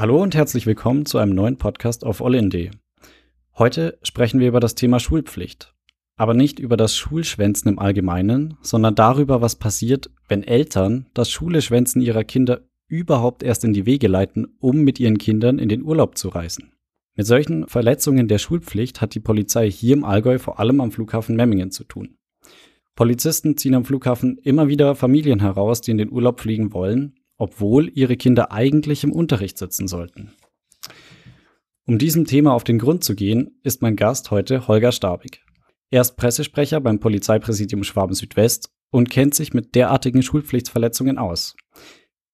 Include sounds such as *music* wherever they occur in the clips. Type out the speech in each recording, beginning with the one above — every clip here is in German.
Hallo und herzlich willkommen zu einem neuen Podcast auf Allin.de. Heute sprechen wir über das Thema Schulpflicht. Aber nicht über das Schulschwänzen im Allgemeinen, sondern darüber, was passiert, wenn Eltern das Schuleschwänzen ihrer Kinder überhaupt erst in die Wege leiten, um mit ihren Kindern in den Urlaub zu reisen. Mit solchen Verletzungen der Schulpflicht hat die Polizei hier im Allgäu vor allem am Flughafen Memmingen zu tun. Polizisten ziehen am Flughafen immer wieder Familien heraus, die in den Urlaub fliegen wollen, obwohl ihre Kinder eigentlich im Unterricht sitzen sollten. Um diesem Thema auf den Grund zu gehen, ist mein Gast heute Holger Stabig. Er ist Pressesprecher beim Polizeipräsidium Schwaben Südwest und kennt sich mit derartigen Schulpflichtsverletzungen aus.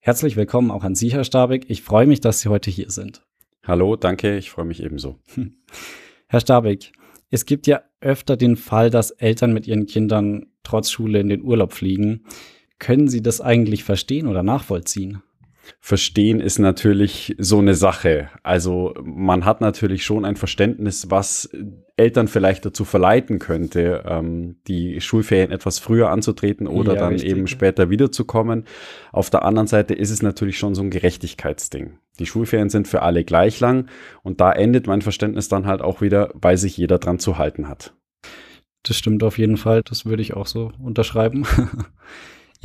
Herzlich willkommen auch an Sie, Herr Stabig. Ich freue mich, dass Sie heute hier sind. Hallo, danke, ich freue mich ebenso. *laughs* Herr Stabig, es gibt ja öfter den Fall, dass Eltern mit ihren Kindern trotz Schule in den Urlaub fliegen. Können Sie das eigentlich verstehen oder nachvollziehen? Verstehen ist natürlich so eine Sache. Also man hat natürlich schon ein Verständnis, was Eltern vielleicht dazu verleiten könnte, ähm, die Schulferien etwas früher anzutreten oder ja, dann richtig. eben später wiederzukommen. Auf der anderen Seite ist es natürlich schon so ein Gerechtigkeitsding. Die Schulferien sind für alle gleich lang und da endet mein Verständnis dann halt auch wieder, weil sich jeder dran zu halten hat. Das stimmt auf jeden Fall. Das würde ich auch so unterschreiben. *laughs*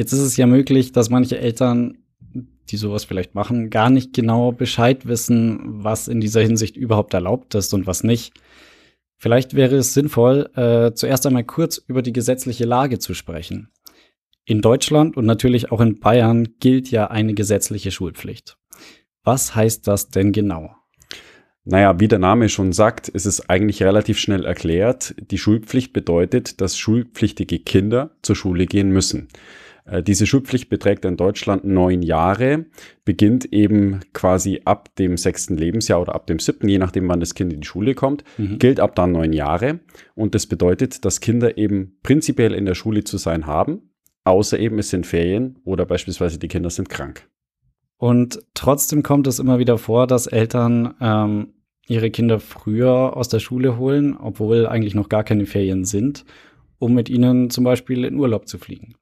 Jetzt ist es ja möglich, dass manche Eltern die sowas vielleicht machen, gar nicht genau Bescheid wissen, was in dieser Hinsicht überhaupt erlaubt ist und was nicht. Vielleicht wäre es sinnvoll, äh, zuerst einmal kurz über die gesetzliche Lage zu sprechen. In Deutschland und natürlich auch in Bayern gilt ja eine gesetzliche Schulpflicht. Was heißt das denn genau? Naja, wie der Name schon sagt, ist es eigentlich relativ schnell erklärt. Die Schulpflicht bedeutet, dass schulpflichtige Kinder zur Schule gehen müssen. Äh, diese Schulpflicht beträgt in Deutschland neun Jahre, beginnt eben quasi ab dem sechsten Lebensjahr oder ab dem siebten, je nachdem, wann das Kind in die Schule kommt, mhm. gilt ab dann neun Jahre. Und das bedeutet, dass Kinder eben prinzipiell in der Schule zu sein haben, außer eben es sind Ferien oder beispielsweise die Kinder sind krank. Und trotzdem kommt es immer wieder vor, dass Eltern ähm, ihre Kinder früher aus der Schule holen, obwohl eigentlich noch gar keine Ferien sind, um mit ihnen zum Beispiel in Urlaub zu fliegen.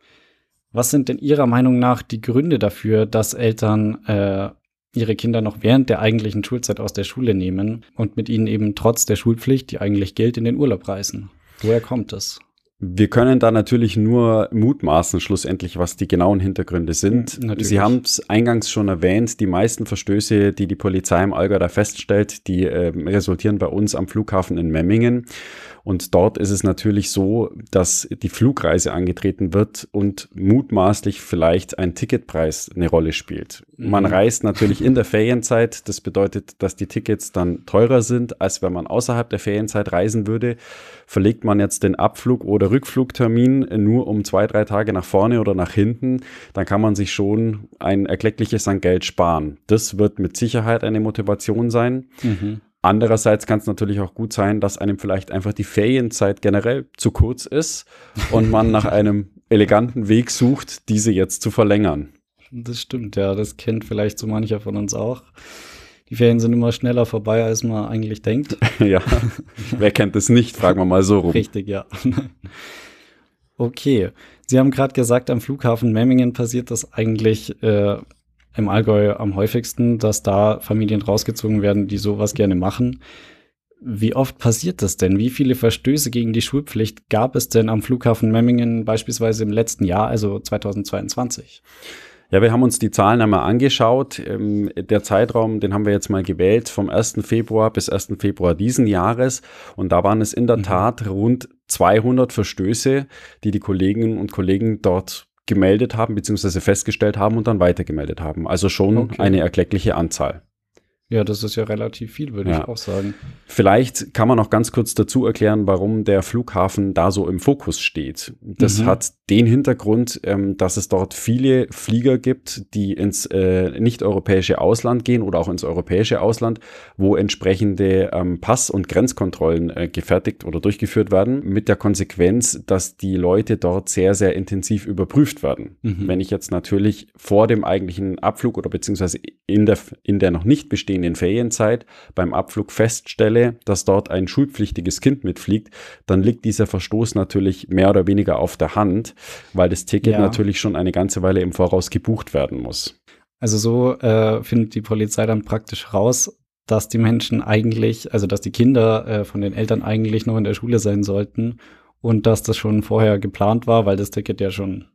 Was sind denn Ihrer Meinung nach die Gründe dafür, dass Eltern äh, ihre Kinder noch während der eigentlichen Schulzeit aus der Schule nehmen und mit ihnen eben trotz der Schulpflicht, die eigentlich gilt, in den Urlaub reisen? Woher kommt es? Wir können da natürlich nur mutmaßen, schlussendlich, was die genauen Hintergründe sind. Hm, natürlich. Sie haben es eingangs schon erwähnt, die meisten Verstöße, die die Polizei im Allgäu da feststellt, die äh, resultieren bei uns am Flughafen in Memmingen. Und dort ist es natürlich so, dass die Flugreise angetreten wird und mutmaßlich vielleicht ein Ticketpreis eine Rolle spielt. Mhm. Man reist natürlich in der Ferienzeit. Das bedeutet, dass die Tickets dann teurer sind, als wenn man außerhalb der Ferienzeit reisen würde. Verlegt man jetzt den Abflug- oder Rückflugtermin nur um zwei, drei Tage nach vorne oder nach hinten, dann kann man sich schon ein erkleckliches an Geld sparen. Das wird mit Sicherheit eine Motivation sein. Mhm. Andererseits kann es natürlich auch gut sein, dass einem vielleicht einfach die Ferienzeit generell zu kurz ist und man nach *laughs* einem eleganten Weg sucht, diese jetzt zu verlängern. Das stimmt, ja. Das kennt vielleicht so mancher von uns auch. Die Ferien sind immer schneller vorbei, als man eigentlich denkt. *laughs* ja. Wer kennt es nicht? Fragen wir mal so rum. Richtig, ja. okay. Sie haben gerade gesagt, am Flughafen Memmingen passiert das eigentlich äh, im Allgäu am häufigsten, dass da Familien rausgezogen werden, die sowas gerne machen. Wie oft passiert das denn? Wie viele Verstöße gegen die Schulpflicht gab es denn am Flughafen Memmingen beispielsweise im letzten Jahr, also 2022? Ja, wir haben uns die Zahlen einmal angeschaut. Ähm, der Zeitraum, den haben wir jetzt mal gewählt, vom 1. Februar bis 1. Februar diesen Jahres. Und da waren es in der mhm. Tat rund 200 Verstöße, die die Kolleginnen und Kollegen dort gemeldet haben, beziehungsweise festgestellt haben und dann weitergemeldet haben. Also schon okay. eine erkleckliche Anzahl. Ja, das ist ja relativ viel, würde ja. ich auch sagen. Vielleicht kann man noch ganz kurz dazu erklären, warum der Flughafen da so im Fokus steht. Das mhm. hat den Hintergrund, ähm, dass es dort viele Flieger gibt, die ins äh, nicht-europäische Ausland gehen oder auch ins europäische Ausland, wo entsprechende ähm, Pass- und Grenzkontrollen äh, gefertigt oder durchgeführt werden, mit der Konsequenz, dass die Leute dort sehr, sehr intensiv überprüft werden. Mhm. Wenn ich jetzt natürlich vor dem eigentlichen Abflug oder beziehungsweise in der, in der noch nicht bestehenden in den Ferienzeit beim Abflug feststelle, dass dort ein schulpflichtiges Kind mitfliegt, dann liegt dieser Verstoß natürlich mehr oder weniger auf der Hand, weil das Ticket ja. natürlich schon eine ganze Weile im Voraus gebucht werden muss. Also so äh, findet die Polizei dann praktisch raus, dass die Menschen eigentlich, also dass die Kinder äh, von den Eltern eigentlich noch in der Schule sein sollten und dass das schon vorher geplant war, weil das Ticket ja schon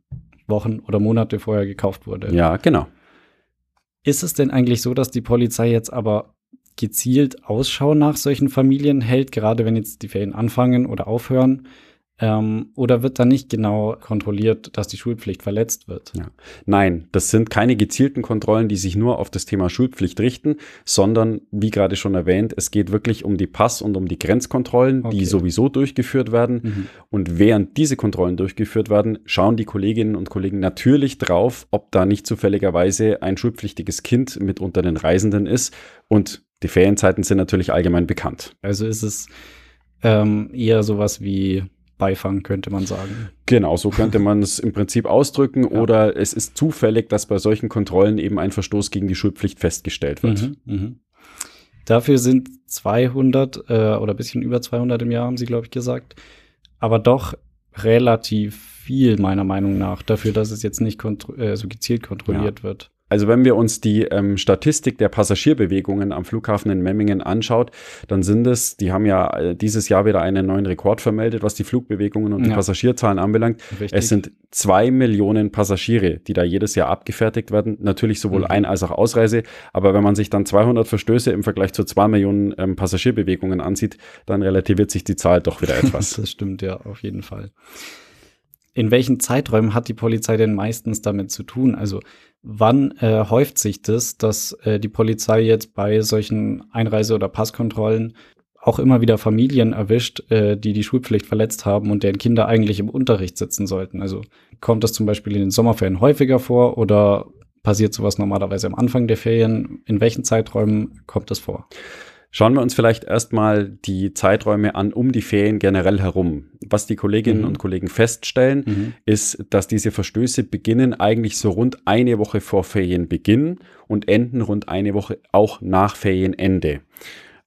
Wochen oder Monate vorher gekauft wurde. Ja, genau. Ist es denn eigentlich so, dass die Polizei jetzt aber gezielt Ausschau nach solchen Familien hält, gerade wenn jetzt die Ferien anfangen oder aufhören? Ähm, oder wird da nicht genau kontrolliert, dass die Schulpflicht verletzt wird? Ja. Nein, das sind keine gezielten Kontrollen, die sich nur auf das Thema Schulpflicht richten, sondern, wie gerade schon erwähnt, es geht wirklich um die Pass- und um die Grenzkontrollen, okay. die sowieso durchgeführt werden. Mhm. Und während diese Kontrollen durchgeführt werden, schauen die Kolleginnen und Kollegen natürlich drauf, ob da nicht zufälligerweise ein schulpflichtiges Kind mit unter den Reisenden ist. Und die Ferienzeiten sind natürlich allgemein bekannt. Also ist es ähm, eher sowas wie Beifang, könnte man sagen. Genau, so könnte man es im Prinzip ausdrücken. Ja. Oder es ist zufällig, dass bei solchen Kontrollen eben ein Verstoß gegen die Schulpflicht festgestellt wird. Mhm, mh. Dafür sind 200 äh, oder ein bisschen über 200 im Jahr, haben Sie, glaube ich, gesagt. Aber doch relativ viel, meiner Meinung nach, dafür, dass es jetzt nicht äh, so gezielt kontrolliert ja. wird. Also wenn wir uns die ähm, Statistik der Passagierbewegungen am Flughafen in Memmingen anschaut, dann sind es, die haben ja äh, dieses Jahr wieder einen neuen Rekord vermeldet, was die Flugbewegungen und ja. die Passagierzahlen anbelangt. Richtig. Es sind zwei Millionen Passagiere, die da jedes Jahr abgefertigt werden. Natürlich sowohl mhm. Ein- als auch Ausreise. Aber wenn man sich dann 200 Verstöße im Vergleich zu zwei Millionen ähm, Passagierbewegungen ansieht, dann relativiert sich die Zahl doch wieder *laughs* etwas. das stimmt ja auf jeden Fall. In welchen Zeiträumen hat die Polizei denn meistens damit zu tun? Also Wann äh, häuft sich das, dass äh, die Polizei jetzt bei solchen Einreise- oder Passkontrollen auch immer wieder Familien erwischt, äh, die die Schulpflicht verletzt haben und deren Kinder eigentlich im Unterricht sitzen sollten? Also kommt das zum Beispiel in den Sommerferien häufiger vor oder passiert sowas normalerweise am Anfang der Ferien? In welchen Zeiträumen kommt das vor? Schauen wir uns vielleicht erstmal die Zeiträume an um die Ferien generell herum. Was die Kolleginnen mhm. und Kollegen feststellen, mhm. ist, dass diese Verstöße beginnen eigentlich so rund eine Woche vor Ferienbeginn und enden rund eine Woche auch nach Ferienende.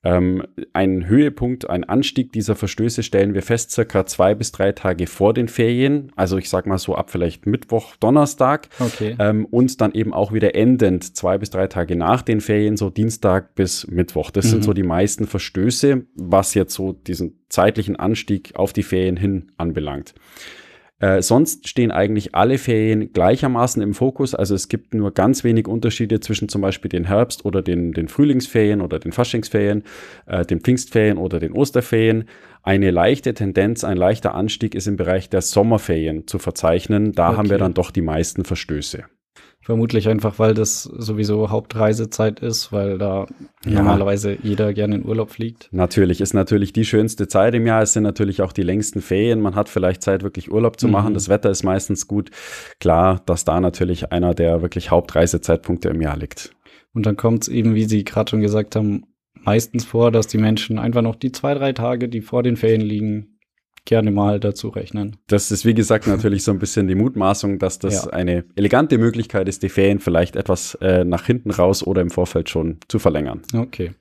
Ähm, ein Höhepunkt, ein Anstieg dieser Verstöße stellen wir fest, circa zwei bis drei Tage vor den Ferien. Also ich sag mal so ab vielleicht Mittwoch, Donnerstag. Okay. Ähm, und dann eben auch wieder endend zwei bis drei Tage nach den Ferien, so Dienstag bis Mittwoch. Das mhm. sind so die meisten Verstöße, was jetzt so diesen zeitlichen Anstieg auf die Ferien hin anbelangt. Äh, sonst stehen eigentlich alle Ferien gleichermaßen im Fokus. Also es gibt nur ganz wenig Unterschiede zwischen zum Beispiel den Herbst- oder den, den Frühlingsferien oder den Faschingsferien, äh, den Pfingstferien oder den Osterferien. Eine leichte Tendenz, ein leichter Anstieg ist im Bereich der Sommerferien zu verzeichnen. Da okay. haben wir dann doch die meisten Verstöße. Vermutlich einfach, weil das sowieso Hauptreisezeit ist, weil da ja. normalerweise jeder gerne in Urlaub fliegt. Natürlich, ist natürlich die schönste Zeit im Jahr. Es sind natürlich auch die längsten Ferien. Man hat vielleicht Zeit, wirklich Urlaub zu mhm. machen. Das Wetter ist meistens gut. Klar, dass da natürlich einer der wirklich Hauptreisezeitpunkte im Jahr liegt. Und dann kommt es eben, wie Sie gerade schon gesagt haben, meistens vor, dass die Menschen einfach noch die zwei, drei Tage, die vor den Ferien liegen, gerne mal dazu rechnen. Das ist, wie gesagt, *laughs* natürlich so ein bisschen die Mutmaßung, dass das ja. eine elegante Möglichkeit ist, die Ferien vielleicht etwas äh, nach hinten raus oder im Vorfeld schon zu verlängern. Okay.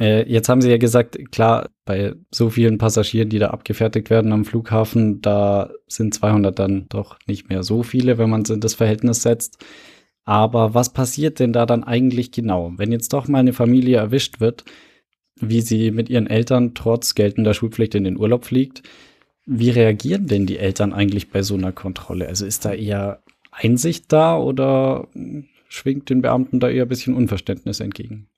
Äh, jetzt haben Sie ja gesagt, klar, bei so vielen Passagieren, die da abgefertigt werden am Flughafen, da sind 200 dann doch nicht mehr so viele, wenn man es in das Verhältnis setzt. Aber was passiert denn da dann eigentlich genau? Wenn jetzt doch mal eine Familie erwischt wird, wie sie mit ihren Eltern trotz geltender Schulpflicht in den Urlaub fliegt. Wie reagieren denn die Eltern eigentlich bei so einer Kontrolle? Also ist da eher Einsicht da oder schwingt den Beamten da eher ein bisschen Unverständnis entgegen?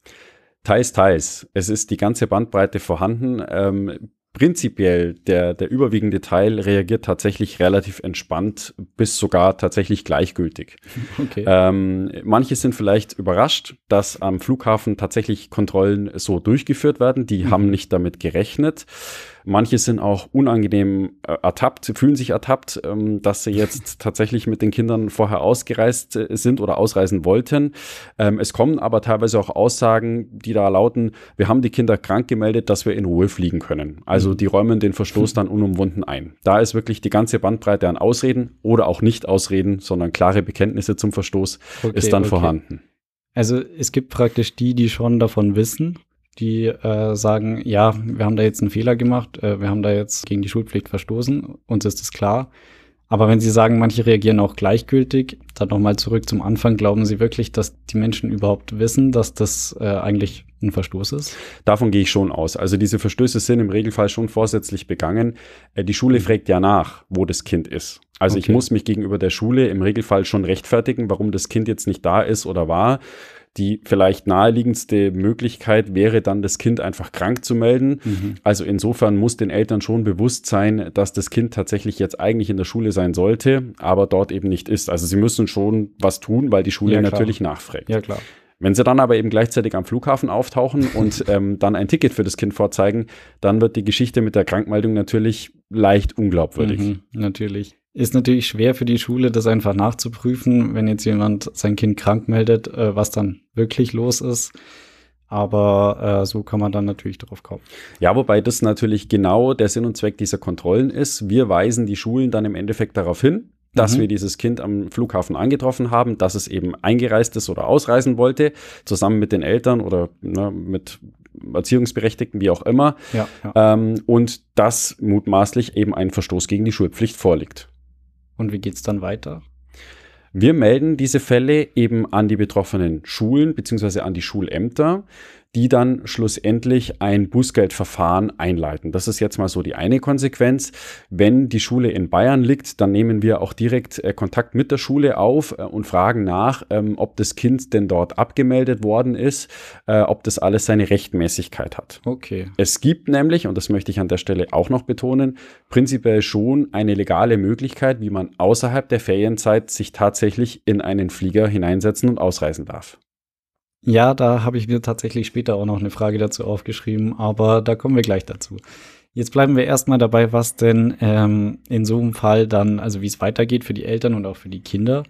Teils, teils. Es ist die ganze Bandbreite vorhanden. Ähm, prinzipiell der, der überwiegende Teil reagiert tatsächlich relativ entspannt bis sogar tatsächlich gleichgültig. *laughs* Okay. Ähm, manche sind vielleicht überrascht, dass am Flughafen tatsächlich Kontrollen so durchgeführt werden. Die mhm. haben nicht damit gerechnet. Manche sind auch unangenehm äh, ertappt, fühlen sich ertappt, ähm, dass sie jetzt *laughs* tatsächlich mit den Kindern vorher ausgereist äh, sind oder ausreisen wollten. Ähm, es kommen aber teilweise auch Aussagen, die da lauten, wir haben die Kinder krank gemeldet, dass wir in Ruhe fliegen können. Also mhm. die räumen den Verstoß dann unumwunden ein. Da ist wirklich die ganze Bandbreite an Ausreden oder auch nicht Ausreden, sondern klare Bekenntnisse zum Verstoß okay, ist dann okay. vorhanden. Also es gibt praktisch die, die schon davon wissen die äh, sagen, ja, wir haben da jetzt einen Fehler gemacht, äh, wir haben da jetzt gegen die Schulpflicht verstoßen, uns ist es klar. Aber wenn Sie sagen, manche reagieren auch gleichgültig, dann nochmal zurück zum Anfang, glauben Sie wirklich, dass die Menschen überhaupt wissen, dass das äh, eigentlich ein Verstoß ist? Davon gehe ich schon aus. Also diese Verstöße sind im Regelfall schon vorsätzlich begangen. Äh, die Schule fragt ja nach, wo das Kind ist. Also okay. ich muss mich gegenüber der Schule im Regelfall schon rechtfertigen, warum das Kind jetzt nicht da ist oder war. Die vielleicht naheliegendste Möglichkeit wäre dann, das Kind einfach krank zu melden. Mhm. Also insofern muss den Eltern schon bewusst sein, dass das Kind tatsächlich jetzt eigentlich in der Schule sein sollte, aber dort eben nicht ist. Also sie müssen schon was tun, weil die Schule ja, natürlich nachfragt. Ja, klar. Wenn sie dann aber eben gleichzeitig am Flughafen auftauchen *laughs* und ähm, dann ein Ticket für das Kind vorzeigen, dann wird die Geschichte mit der Krankmeldung natürlich leicht unglaubwürdig. Mhm, natürlich. Ist natürlich schwer für die Schule, das einfach nachzuprüfen, wenn jetzt jemand sein Kind krank meldet, äh, was dann wirklich los ist. Aber äh, so kann man dann natürlich drauf kommen. Ja, wobei das natürlich genau der Sinn und Zweck dieser Kontrollen ist. Wir weisen die Schulen dann im Endeffekt darauf hin, dass mhm. wir dieses Kind am Flughafen angetroffen haben, dass es eben eingereist ist oder ausreisen wollte, zusammen mit den Eltern oder ne, mit Erziehungsberechtigten, wie auch immer. Ja, ja. Ähm, und dass mutmaßlich eben ein Verstoß gegen die Schulpflicht vorliegt. Und wie geht es dann weiter? Wir melden diese Fälle eben an die betroffenen Schulen bzw. an die Schulämter die dann schlussendlich ein Bußgeldverfahren einleiten. Das ist jetzt mal so die eine Konsequenz. Wenn die Schule in Bayern liegt, dann nehmen wir auch direkt äh, Kontakt mit der Schule auf äh, und fragen nach, ähm, ob das Kind denn dort abgemeldet worden ist, äh, ob das alles seine Rechtmäßigkeit hat. Okay. Es gibt nämlich, und das möchte ich an der Stelle auch noch betonen, prinzipiell schon eine legale Möglichkeit, wie man außerhalb der Ferienzeit sich tatsächlich in einen Flieger hineinsetzen und ausreisen darf. Ja, da habe ich mir tatsächlich später auch noch eine Frage dazu aufgeschrieben, aber da kommen wir gleich dazu. Jetzt bleiben wir erstmal dabei, was denn ähm, in so einem Fall dann, also wie es weitergeht für die Eltern und auch für die Kinder,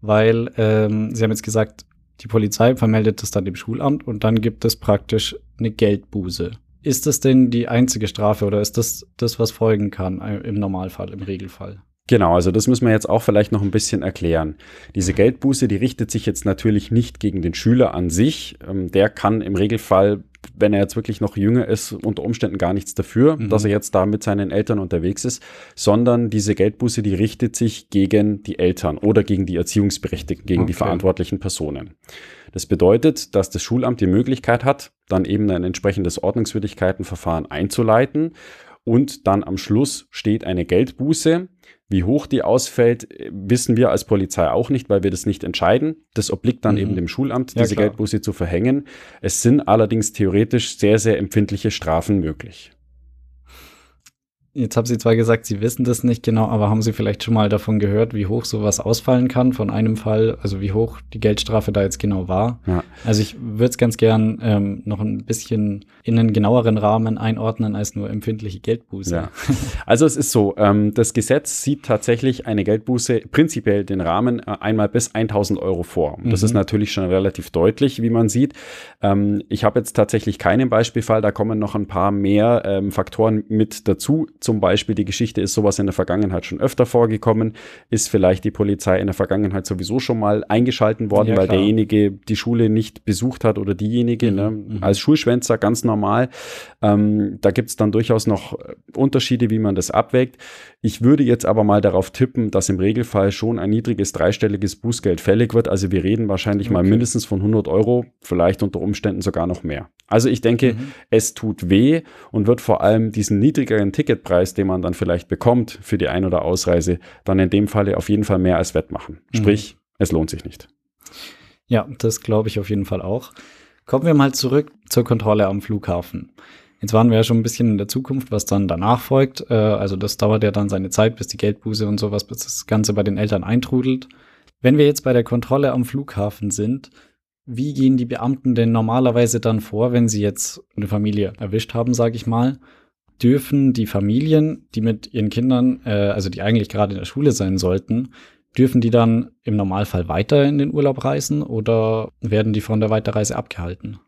weil ähm, Sie haben jetzt gesagt, die Polizei vermeldet das dann dem Schulamt und dann gibt es praktisch eine Geldbuße. Ist das denn die einzige Strafe oder ist das das, was folgen kann äh, im Normalfall, im Regelfall? Genau, also das müssen wir jetzt auch vielleicht noch ein bisschen erklären. Diese Geldbuße, die richtet sich jetzt natürlich nicht gegen den Schüler an sich. Ähm, der kann im Regelfall, wenn er jetzt wirklich noch jünger ist, unter Umständen gar nichts dafür, mhm. dass er jetzt da mit seinen Eltern unterwegs ist, sondern diese Geldbuße, die richtet sich gegen die Eltern oder gegen die Erziehungsberechtigten, gegen okay. die verantwortlichen Personen. Das bedeutet, dass das Schulamt die Möglichkeit hat, dann eben ein entsprechendes Ordnungswidrigkeitenverfahren einzuleiten und dann am Schluss steht eine Geldbuße, wie hoch die ausfällt, wissen wir als Polizei auch nicht, weil wir das nicht entscheiden. Das obliegt dann mhm. eben dem Schulamt, diese ja, Geldbuße zu verhängen. Es sind allerdings theoretisch sehr, sehr empfindliche Strafen möglich. Jetzt haben Sie zwar gesagt, Sie wissen das nicht genau, aber haben Sie vielleicht schon mal davon gehört, wie hoch sowas ausfallen kann von einem Fall, also wie hoch die Geldstrafe da jetzt genau war? Ja. Also ich würde es ganz gern ähm, noch ein bisschen in einen genaueren Rahmen einordnen als nur empfindliche Geldbuße. Ja. Also es ist so, ähm, das Gesetz sieht tatsächlich eine Geldbuße prinzipiell den Rahmen äh, einmal bis 1000 Euro vor. Das mhm. ist natürlich schon relativ deutlich, wie man sieht. Ähm, ich habe jetzt tatsächlich keinen Beispielfall, da kommen noch ein paar mehr ähm, Faktoren mit dazu zum Beispiel die Geschichte ist sowas in der Vergangenheit schon öfter vorgekommen, ist vielleicht die Polizei in der Vergangenheit sowieso schon mal eingeschalten worden, ja, weil derjenige die Schule nicht besucht hat oder diejenige, mhm, ne, mhm. als Schulschwänzer ganz normal. Ähm, da gibt es dann durchaus noch Unterschiede, wie man das abwägt. Ich würde jetzt aber mal darauf tippen, dass im Regelfall schon ein niedriges dreistelliges Bußgeld fällig wird. Also wir reden wahrscheinlich okay. mal mindestens von 100 Euro, vielleicht unter Umständen sogar noch mehr. Also ich denke, mhm. es tut weh und wird vor allem diesen niedrigeren Ticketpreis, den man dann vielleicht bekommt für die Ein- oder Ausreise, dann in dem Falle auf jeden Fall mehr als wettmachen. Mhm. Sprich, es lohnt sich nicht. Ja, das glaube ich auf jeden Fall auch. Kommen wir mal zurück zur Kontrolle am Flughafen. Jetzt waren wir ja schon ein bisschen in der Zukunft, was dann danach folgt. Äh, also das dauert ja dann seine Zeit, bis die Geldbuße und sowas, bis das Ganze bei den Eltern eintrudelt. Wenn wir jetzt bei der Kontrolle am Flughafen sind, wie gehen die Beamten denn normalerweise dann vor, wenn sie jetzt eine Familie erwischt haben, sage ich mal? Dürfen die Familien, die mit ihren Kindern, äh, also die eigentlich gerade in der Schule sein sollten, dürfen die dann im Normalfall weiter in den Urlaub reisen oder werden die von der Weiterreise abgehalten?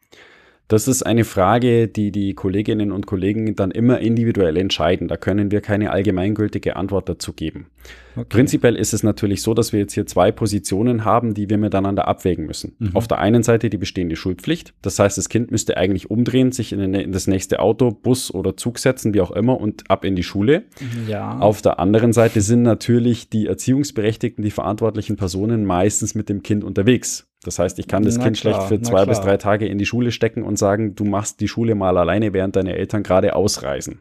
Das ist eine Frage, die die Kolleginnen und Kollegen dann immer individuell entscheiden. Da können wir keine allgemeingültige Antwort dazu geben. Okay. Prinzipiell ist es natürlich so, dass wir jetzt hier zwei Positionen haben, die wir miteinander abwägen müssen. Mhm. Auf der einen Seite die bestehende Schulpflicht. Das heißt, das Kind müsste eigentlich umdrehen, sich in, in, das nächste Auto, Bus oder Zug setzen, wie auch immer, und ab in die Schule. Ja. Auf der anderen Seite sind natürlich die Erziehungsberechtigten, die verantwortlichen Personen meistens mit dem Kind unterwegs. Das heißt, ich kann das na Kind klar, schlecht für zwei bis drei Tage in die Schule stecken und sagen, du machst die Schule mal alleine, während deine Eltern gerade ausreisen.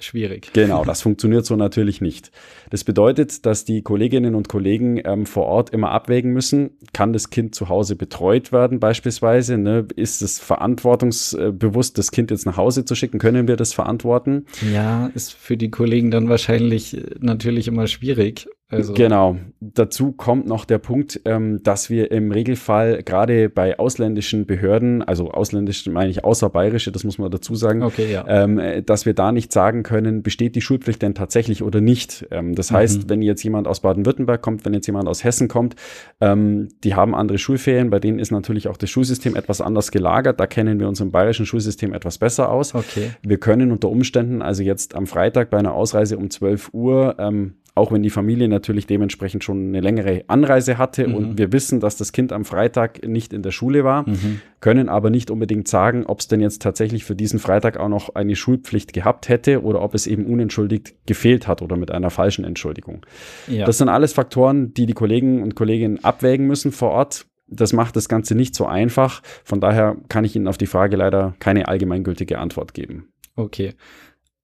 Schwierig. Genau, das funktioniert so natürlich nicht. Das bedeutet, dass die Kolleginnen und Kollegen ähm, vor Ort immer abwägen müssen, kann das Kind zu Hause betreut werden beispielsweise? Ne? Ist es verantwortungsbewusst, das Kind jetzt nach Hause zu schicken? Können wir das verantworten? Ja, ist für die Kollegen dann wahrscheinlich äh, natürlich immer schwierig. Also genau. Dazu kommt noch der Punkt, ähm, dass wir im Regelfall gerade bei ausländischen Behörden, also ausländisch meine ich außerbayerische, das muss man dazu sagen, okay, ja. ähm, dass wir da nicht sagen können, besteht die Schulpflicht denn tatsächlich oder nicht. Ähm, das mhm. heißt, wenn jetzt jemand aus Baden-Württemberg kommt, wenn jetzt jemand aus Hessen kommt, ähm, die haben andere Schulferien, bei denen ist natürlich auch das Schulsystem etwas anders gelagert. Da kennen wir uns im bayerischen Schulsystem etwas besser aus. Okay. Wir können unter Umständen also jetzt am Freitag bei einer Ausreise um 12 Uhr ähm, auch wenn die Familie natürlich dementsprechend schon eine längere Anreise hatte mhm. und wir wissen, dass das Kind am Freitag nicht in der Schule war, mhm. können aber nicht unbedingt sagen, ob es denn jetzt tatsächlich für diesen Freitag auch noch eine Schulpflicht gehabt hätte oder ob es eben unentschuldigt gefehlt hat oder mit einer falschen Entschuldigung. Ja. Das sind alles Faktoren, die die Kollegen und Kolleginnen abwägen müssen vor Ort. Das macht das Ganze nicht so einfach. Von daher kann ich Ihnen auf die Frage leider keine allgemeingültige Antwort geben. Okay.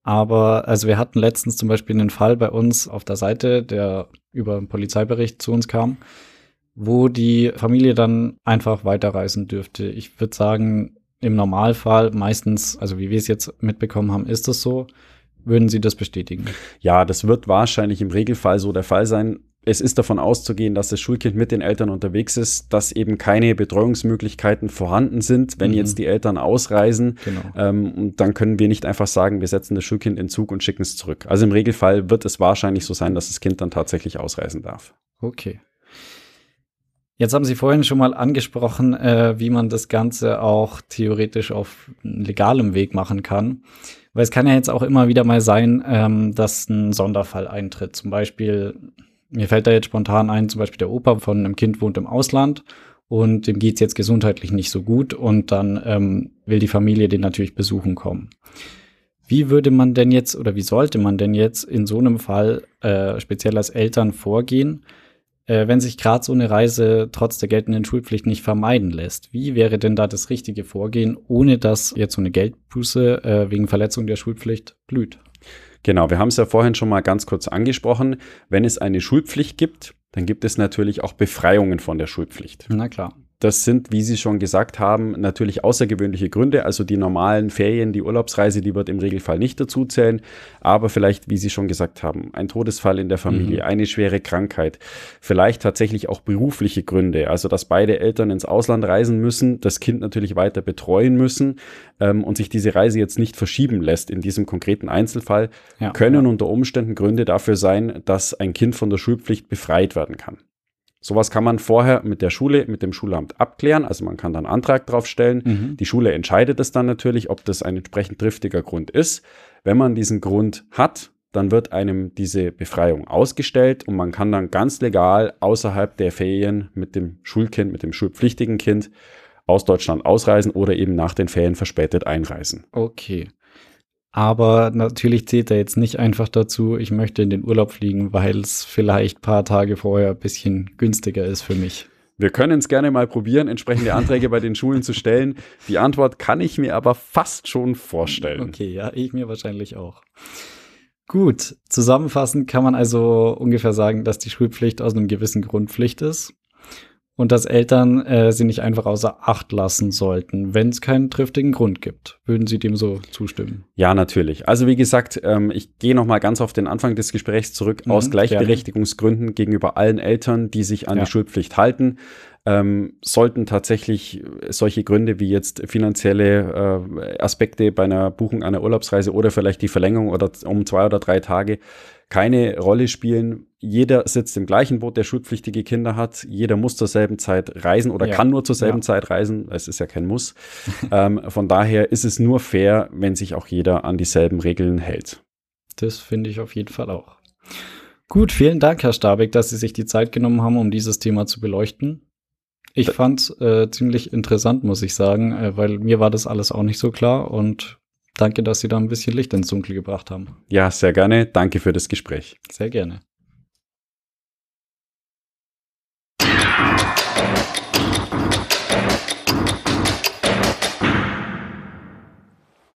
Aber also wir hatten letztens zum Beispiel einen Fall bei uns auf der Seite, der über einen Polizeibericht zu uns kam, wo die Familie dann einfach weiterreisen dürfte. Ich würde sagen, im Normalfall meistens, also wie wir es jetzt mitbekommen haben, ist das so. Würden Sie das bestätigen? Ja, das wird wahrscheinlich im Regelfall so der Fall sein es ist davon auszugehen, dass das Schulkind mit den Eltern unterwegs ist, dass eben keine Betreuungsmöglichkeiten vorhanden sind, wenn mhm. jetzt die Eltern ausreisen. Genau. Ähm, dann können wir nicht einfach sagen, wir setzen das Schulkind in Zug und schicken es zurück. Also im Regelfall wird es wahrscheinlich so sein, dass das Kind dann tatsächlich ausreisen darf. Okay. Jetzt haben Sie vorhin schon mal angesprochen, äh, wie man das Ganze auch theoretisch auf legalem Weg machen kann. Weil es kann ja jetzt auch immer wieder mal sein, ähm, dass ein Sonderfall eintritt. Zum Beispiel mir fällt da jetzt spontan ein, zum Beispiel der Opa von einem Kind wohnt im Ausland und dem geht's jetzt gesundheitlich nicht so gut und dann ähm, will die Familie den natürlich besuchen kommen. Wie würde man denn jetzt oder wie sollte man denn jetzt in so einem Fall äh, speziell als Eltern vorgehen, äh, wenn sich gerade so eine Reise trotz der geltenden Schulpflicht nicht vermeiden lässt? Wie wäre denn da das richtige Vorgehen, ohne dass jetzt so eine Geldbuße äh, wegen Verletzung der Schulpflicht blüht? Genau, wir haben es ja vorhin schon mal ganz kurz angesprochen. Wenn es eine Schulpflicht gibt, dann gibt es natürlich auch Befreiungen von der Schulpflicht. Na klar. Das sind, wie Sie schon gesagt haben, natürlich außergewöhnliche Gründe. Also die normalen Ferien, die Urlaubsreise, die wird im Regelfall nicht dazu zählen. Aber vielleicht, wie Sie schon gesagt haben, ein Todesfall in der Familie, mhm. eine schwere Krankheit, vielleicht tatsächlich auch berufliche Gründe. Also dass beide Eltern ins Ausland reisen müssen, das Kind natürlich weiter betreuen müssen ähm, und sich diese Reise jetzt nicht verschieben lässt in diesem konkreten Einzelfall, ja, können ja. unter Umständen Gründe dafür sein, dass ein Kind von der Schulpflicht befreit werden kann. Sowas kann man vorher mit der Schule, mit dem Schulamt abklären. Also man kann dann einen Antrag drauf stellen. Mhm. Die Schule entscheidet es dann natürlich, ob das ein entsprechend triftiger Grund ist. Wenn man diesen Grund hat, dann wird einem diese Befreiung ausgestellt und man kann dann ganz legal außerhalb der Ferien mit dem Schulkind, mit dem schulpflichtigen Kind aus Deutschland ausreisen oder eben nach den Ferien verspätet einreisen. Okay. Aber natürlich zählt er jetzt nicht einfach dazu, ich möchte in den Urlaub fliegen, weil es vielleicht ein paar Tage vorher ein bisschen günstiger ist für mich. Wir können es gerne mal probieren, entsprechende Anträge bei den Schulen zu stellen. Die Antwort kann ich mir aber fast schon vorstellen. Okay, ja, ich mir wahrscheinlich auch. Gut, zusammenfassend kann man also ungefähr sagen, dass die Schulpflicht aus einem gewissen Grund Pflicht ist und dass Eltern äh, sie nicht einfach außer Acht lassen sollten, wenn es keinen triftigen Grund gibt. Würden Sie dem so zustimmen? Ja, natürlich. Also wie gesagt, ähm, ich gehe noch mal ganz auf den Anfang des Gesprächs zurück. Mhm, aus Gleichberechtigungsgründen gerne. gegenüber allen Eltern, die sich an ja. die Schulpflicht halten, ähm, sollten tatsächlich solche Gründe wie jetzt finanzielle äh, Aspekte bei einer Buchung einer Urlaubsreise oder vielleicht die Verlängerung oder um zwei oder drei Tage keine Rolle spielen. Jeder sitzt im gleichen Boot, der schulpflichtige Kinder hat. Jeder muss zur selben Zeit reisen oder ja. kann nur zur selben ja. Zeit reisen. Es ist ja kein Muss. *laughs* ähm, von daher ist es nur fair, wenn sich auch jeder an dieselben Regeln hält. Das finde ich auf jeden Fall auch. Gut, vielen Dank, Herr Stabek, dass Sie sich die Zeit genommen haben, um dieses Thema zu beleuchten. Ich fand es äh, ziemlich interessant, muss ich sagen, äh, weil mir war das alles auch nicht so klar und danke, dass Sie da ein bisschen Licht ins Dunkel gebracht haben. Ja, sehr gerne. Danke für das Gespräch. Sehr gerne.